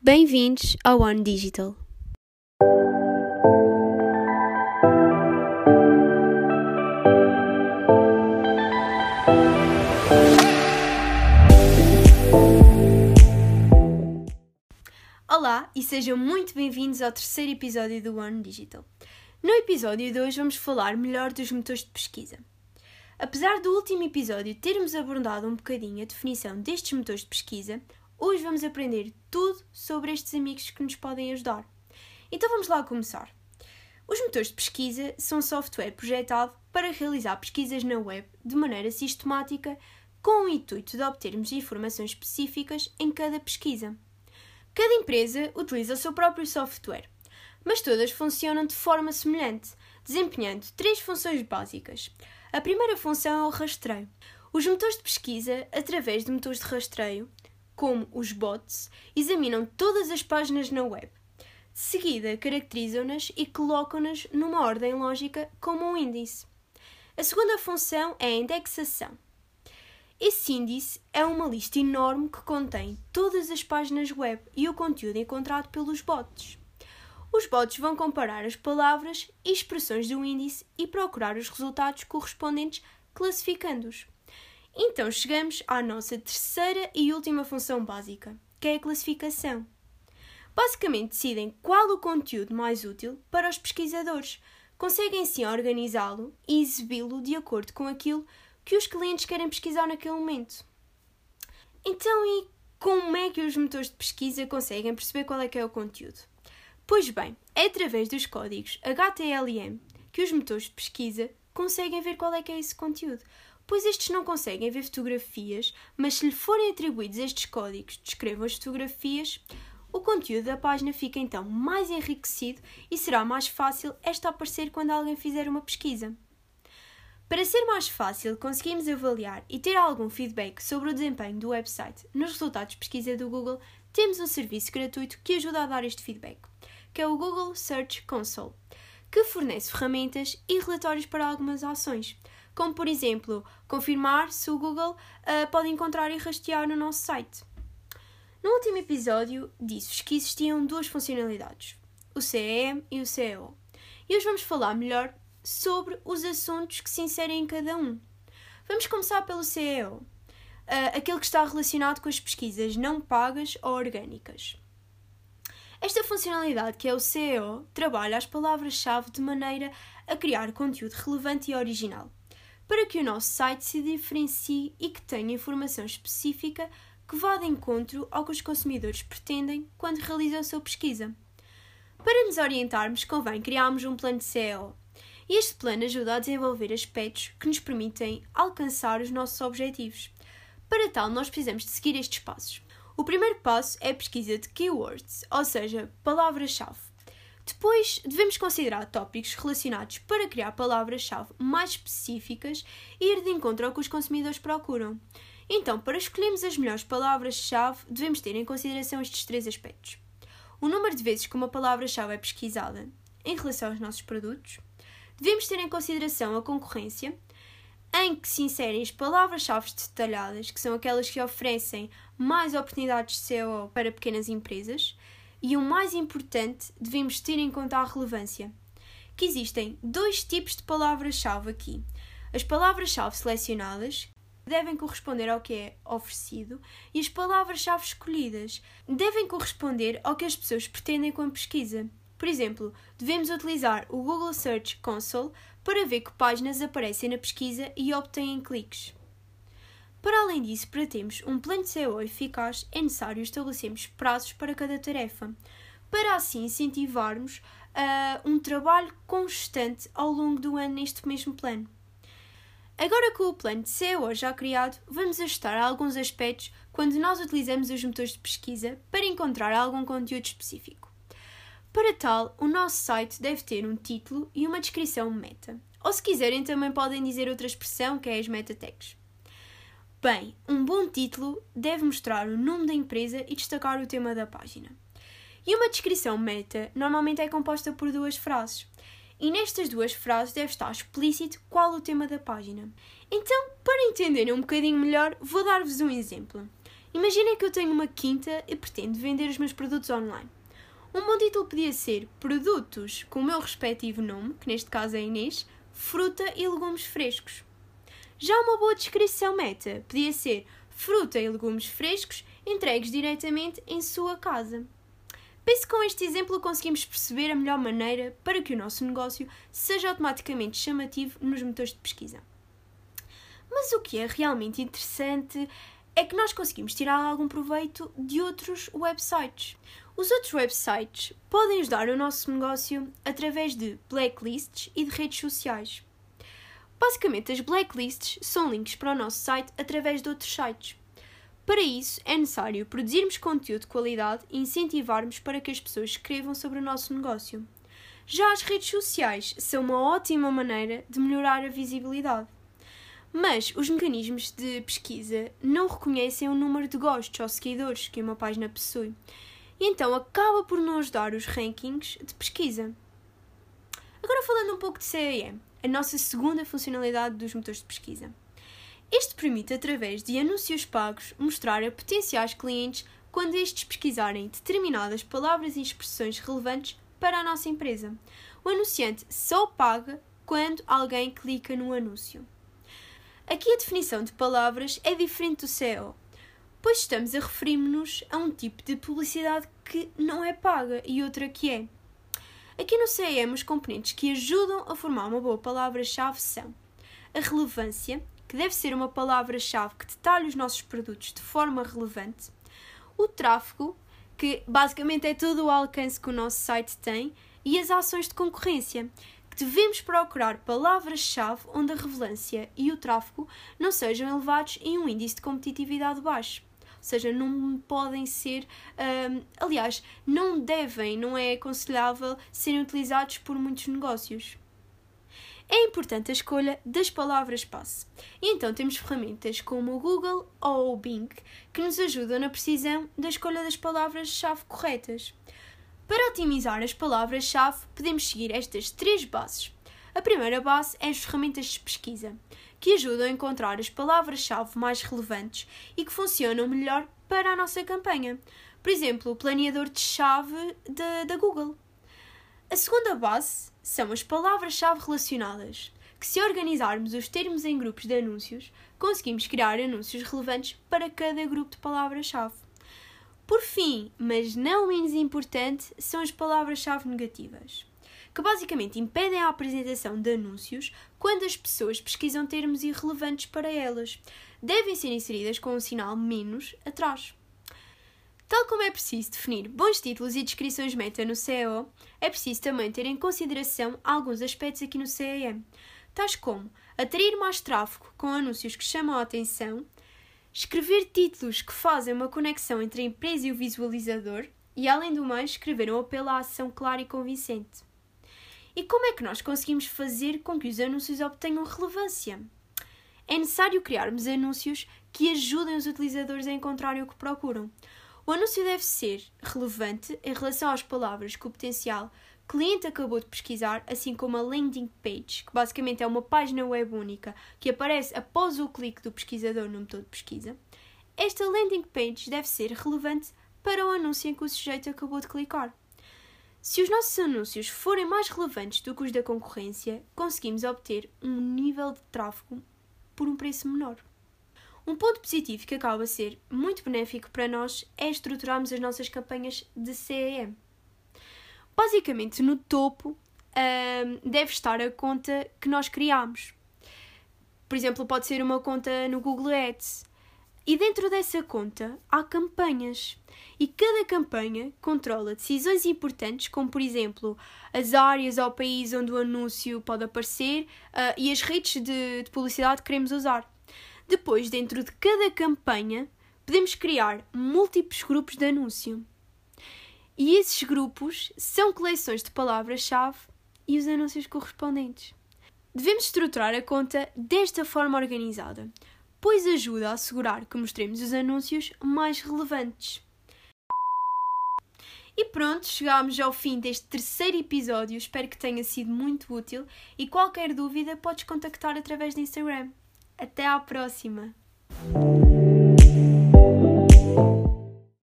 Bem-vindos ao One Digital. Olá e sejam muito bem-vindos ao terceiro episódio do One Digital. No episódio de hoje vamos falar melhor dos motores de pesquisa. Apesar do último episódio termos abordado um bocadinho a definição destes motores de pesquisa, hoje vamos aprender tudo sobre estes amigos que nos podem ajudar. Então vamos lá começar. Os motores de pesquisa são software projetado para realizar pesquisas na web de maneira sistemática com o intuito de obtermos informações específicas em cada pesquisa. Cada empresa utiliza o seu próprio software, mas todas funcionam de forma semelhante, desempenhando três funções básicas. A primeira função é o rastreio. Os motores de pesquisa, através de motores de rastreio, como os bots, examinam todas as páginas na web. De seguida, caracterizam-nas e colocam-nas numa ordem lógica como um índice. A segunda função é a indexação. Esse índice é uma lista enorme que contém todas as páginas web e o conteúdo encontrado pelos bots. Os bots vão comparar as palavras e expressões do índice e procurar os resultados correspondentes, classificando-os. Então chegamos à nossa terceira e última função básica, que é a classificação. Basicamente decidem qual o conteúdo mais útil para os pesquisadores. Conseguem sim organizá-lo e exibi-lo de acordo com aquilo que os clientes querem pesquisar naquele momento. Então, e como é que os motores de pesquisa conseguem perceber qual é que é o conteúdo? Pois bem, é através dos códigos HTML que os motores de pesquisa conseguem ver qual é que é esse conteúdo, pois estes não conseguem ver fotografias, mas se lhe forem atribuídos estes códigos que descrevam as fotografias, o conteúdo da página fica então mais enriquecido e será mais fácil esta aparecer quando alguém fizer uma pesquisa. Para ser mais fácil conseguirmos avaliar e ter algum feedback sobre o desempenho do website nos resultados de pesquisa do Google, temos um serviço gratuito que ajuda a dar este feedback, que é o Google Search Console, que fornece ferramentas e relatórios para algumas ações, como por exemplo confirmar se o Google uh, pode encontrar e rastrear no nosso site. No último episódio disse-vos que existiam duas funcionalidades, o CEM e o CEO, e hoje vamos falar melhor sobre os assuntos que se inserem em cada um. Vamos começar pelo CEO, uh, aquele que está relacionado com as pesquisas não pagas ou orgânicas. Esta funcionalidade, que é o CEO, trabalha as palavras-chave de maneira a criar conteúdo relevante e original, para que o nosso site se diferencie e que tenha informação específica que vá de encontro ao que os consumidores pretendem quando realizam a sua pesquisa. Para nos orientarmos, convém criarmos um plano de CEO e este plano ajuda a desenvolver aspectos que nos permitem alcançar os nossos objetivos. Para tal, nós precisamos de seguir estes passos. O primeiro passo é a pesquisa de keywords, ou seja, palavras-chave. Depois, devemos considerar tópicos relacionados para criar palavras-chave mais específicas e ir de encontro ao que os consumidores procuram. Então, para escolhermos as melhores palavras-chave, devemos ter em consideração estes três aspectos: o número de vezes que uma palavra-chave é pesquisada em relação aos nossos produtos, devemos ter em consideração a concorrência, em que se inserem as palavras-chave detalhadas, que são aquelas que oferecem mais oportunidades de SEO para pequenas empresas, e o mais importante, devemos ter em conta a relevância, que existem dois tipos de palavras-chave aqui. As palavras-chave selecionadas devem corresponder ao que é oferecido e as palavras-chave escolhidas devem corresponder ao que as pessoas pretendem com a pesquisa. Por exemplo, devemos utilizar o Google Search Console para ver que páginas aparecem na pesquisa e obtêm cliques. Para além disso, para termos um plano de SEO eficaz, é necessário estabelecermos prazos para cada tarefa, para assim incentivarmos uh, um trabalho constante ao longo do ano neste mesmo plano. Agora com o plano de SEO já criado, vamos ajustar alguns aspectos quando nós utilizamos os motores de pesquisa para encontrar algum conteúdo específico. Para tal, o nosso site deve ter um título e uma descrição meta. Ou se quiserem, também podem dizer outra expressão que é as meta tags. Bem, um bom título deve mostrar o nome da empresa e destacar o tema da página. E uma descrição meta normalmente é composta por duas frases. E nestas duas frases deve estar explícito qual o tema da página. Então, para entenderem um bocadinho melhor, vou dar-vos um exemplo. Imaginem que eu tenho uma quinta e pretendo vender os meus produtos online. Um bom título podia ser Produtos com o meu respectivo nome, que neste caso é Inês, fruta e legumes frescos. Já uma boa descrição meta podia ser fruta e legumes frescos entregues diretamente em sua casa. Penso que com este exemplo conseguimos perceber a melhor maneira para que o nosso negócio seja automaticamente chamativo nos motores de pesquisa. Mas o que é realmente interessante é que nós conseguimos tirar algum proveito de outros websites. Os outros websites podem ajudar o nosso negócio através de blacklists e de redes sociais. Basicamente, as blacklists são links para o nosso site através de outros sites. Para isso, é necessário produzirmos conteúdo de qualidade e incentivarmos para que as pessoas escrevam sobre o nosso negócio. Já as redes sociais são uma ótima maneira de melhorar a visibilidade. Mas os mecanismos de pesquisa não reconhecem o número de gostos ou seguidores que uma página possui, e então acaba por não ajudar os rankings de pesquisa. Agora falando um pouco de CAM, a nossa segunda funcionalidade dos motores de pesquisa. Este permite, através de anúncios pagos, mostrar a potenciais clientes quando estes pesquisarem determinadas palavras e expressões relevantes para a nossa empresa. O anunciante só paga quando alguém clica no anúncio. Aqui a definição de palavras é diferente do SEO, pois estamos a referir-nos a um tipo de publicidade que não é paga e outra que é. Aqui no CEM, os componentes que ajudam a formar uma boa palavra-chave são a relevância, que deve ser uma palavra-chave que detalhe os nossos produtos de forma relevante, o tráfego, que basicamente é todo o alcance que o nosso site tem, e as ações de concorrência, devemos procurar palavras-chave onde a relevância e o tráfego não sejam elevados em um índice de competitividade baixo. Ou seja, não podem ser, um, aliás, não devem, não é aconselhável serem utilizados por muitos negócios. É importante a escolha das palavras-passe. E então temos ferramentas como o Google ou o Bing que nos ajudam na precisão da escolha das palavras-chave corretas. Para otimizar as palavras-chave, podemos seguir estas três bases. A primeira base é as ferramentas de pesquisa, que ajudam a encontrar as palavras-chave mais relevantes e que funcionam melhor para a nossa campanha. Por exemplo, o planeador de chave da Google. A segunda base são as palavras-chave relacionadas, que se organizarmos os termos em grupos de anúncios, conseguimos criar anúncios relevantes para cada grupo de palavras-chave. Por fim, mas não menos importante, são as palavras-chave negativas, que basicamente impedem a apresentação de anúncios quando as pessoas pesquisam termos irrelevantes para elas. Devem ser inseridas com um sinal menos atrás. Tal como é preciso definir bons títulos e descrições meta no SEO, é preciso também ter em consideração alguns aspectos aqui no CEM, tais como atrair mais tráfego com anúncios que chamam a atenção, Escrever títulos que fazem uma conexão entre a empresa e o visualizador e, além do mais, escrever um apelo à ação clara e convincente. E como é que nós conseguimos fazer com que os anúncios obtenham relevância? É necessário criarmos anúncios que ajudem os utilizadores a encontrarem o que procuram. O anúncio deve ser relevante em relação às palavras que o potencial cliente acabou de pesquisar, assim como a landing page, que basicamente é uma página web única que aparece após o clique do pesquisador no motor de pesquisa. Esta landing page deve ser relevante para o anúncio em que o sujeito acabou de clicar. Se os nossos anúncios forem mais relevantes do que os da concorrência, conseguimos obter um nível de tráfego por um preço menor. Um ponto positivo que acaba a ser muito benéfico para nós é estruturarmos as nossas campanhas de CEM. Basicamente, no topo deve estar a conta que nós criamos. Por exemplo, pode ser uma conta no Google Ads. E dentro dessa conta há campanhas. E cada campanha controla decisões importantes, como por exemplo as áreas ou país onde o anúncio pode aparecer uh, e as redes de, de publicidade que queremos usar. Depois, dentro de cada campanha, podemos criar múltiplos grupos de anúncio. E esses grupos são coleções de palavras-chave e os anúncios correspondentes. Devemos estruturar a conta desta forma organizada, pois ajuda a assegurar que mostremos os anúncios mais relevantes. E pronto, chegámos ao fim deste terceiro episódio. Espero que tenha sido muito útil e qualquer dúvida podes contactar através do Instagram. Até à próxima!